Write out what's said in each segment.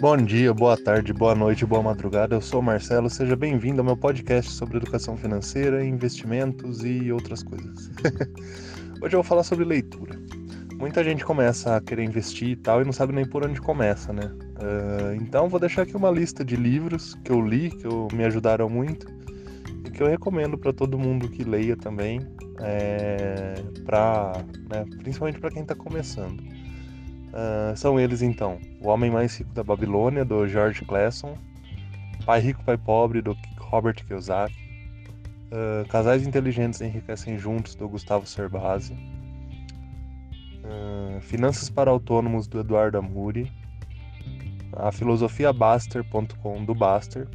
Bom dia, boa tarde, boa noite, boa madrugada. Eu sou o Marcelo, seja bem-vindo ao meu podcast sobre educação financeira, investimentos e outras coisas. Hoje eu vou falar sobre leitura. Muita gente começa a querer investir e tal e não sabe nem por onde começa, né? Uh, então vou deixar aqui uma lista de livros que eu li, que eu, me ajudaram muito e que eu recomendo para todo mundo que leia também, é, pra, né, principalmente para quem está começando. Uh, são eles então: O Homem Mais Rico da Babilônia, do George Clason, Pai Rico, Pai Pobre, do Robert Kiyosaki, uh, Casais Inteligentes Enriquecem Juntos, do Gustavo Cerbasi, uh, Finanças para Autônomos, do Eduardo Amuri, A Filosofia Baster.com, do Baster,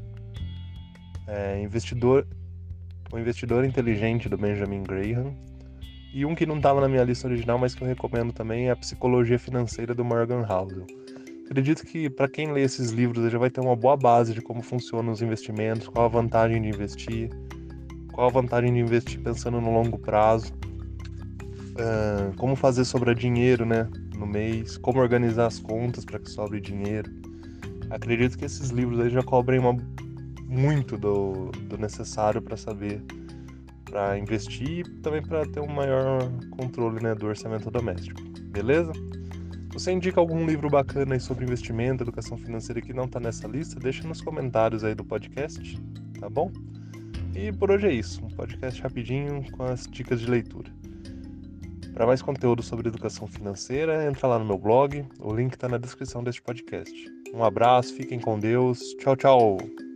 é, investidor, O Investidor Inteligente, do Benjamin Graham, e um que não estava na minha lista original, mas que eu recomendo também, é a Psicologia Financeira do Morgan Housel. Acredito que para quem lê esses livros já vai ter uma boa base de como funcionam os investimentos, qual a vantagem de investir, qual a vantagem de investir pensando no longo prazo, uh, como fazer sobrar dinheiro né, no mês, como organizar as contas para que sobre dinheiro. Acredito que esses livros aí já cobrem uma, muito do, do necessário para saber para investir e também para ter um maior controle né, do orçamento doméstico. Beleza? Você indica algum livro bacana aí sobre investimento, educação financeira que não está nessa lista? Deixa nos comentários aí do podcast, tá bom? E por hoje é isso, um podcast rapidinho com as dicas de leitura. Para mais conteúdo sobre educação financeira, entra lá no meu blog, o link está na descrição deste podcast. Um abraço, fiquem com Deus, tchau, tchau!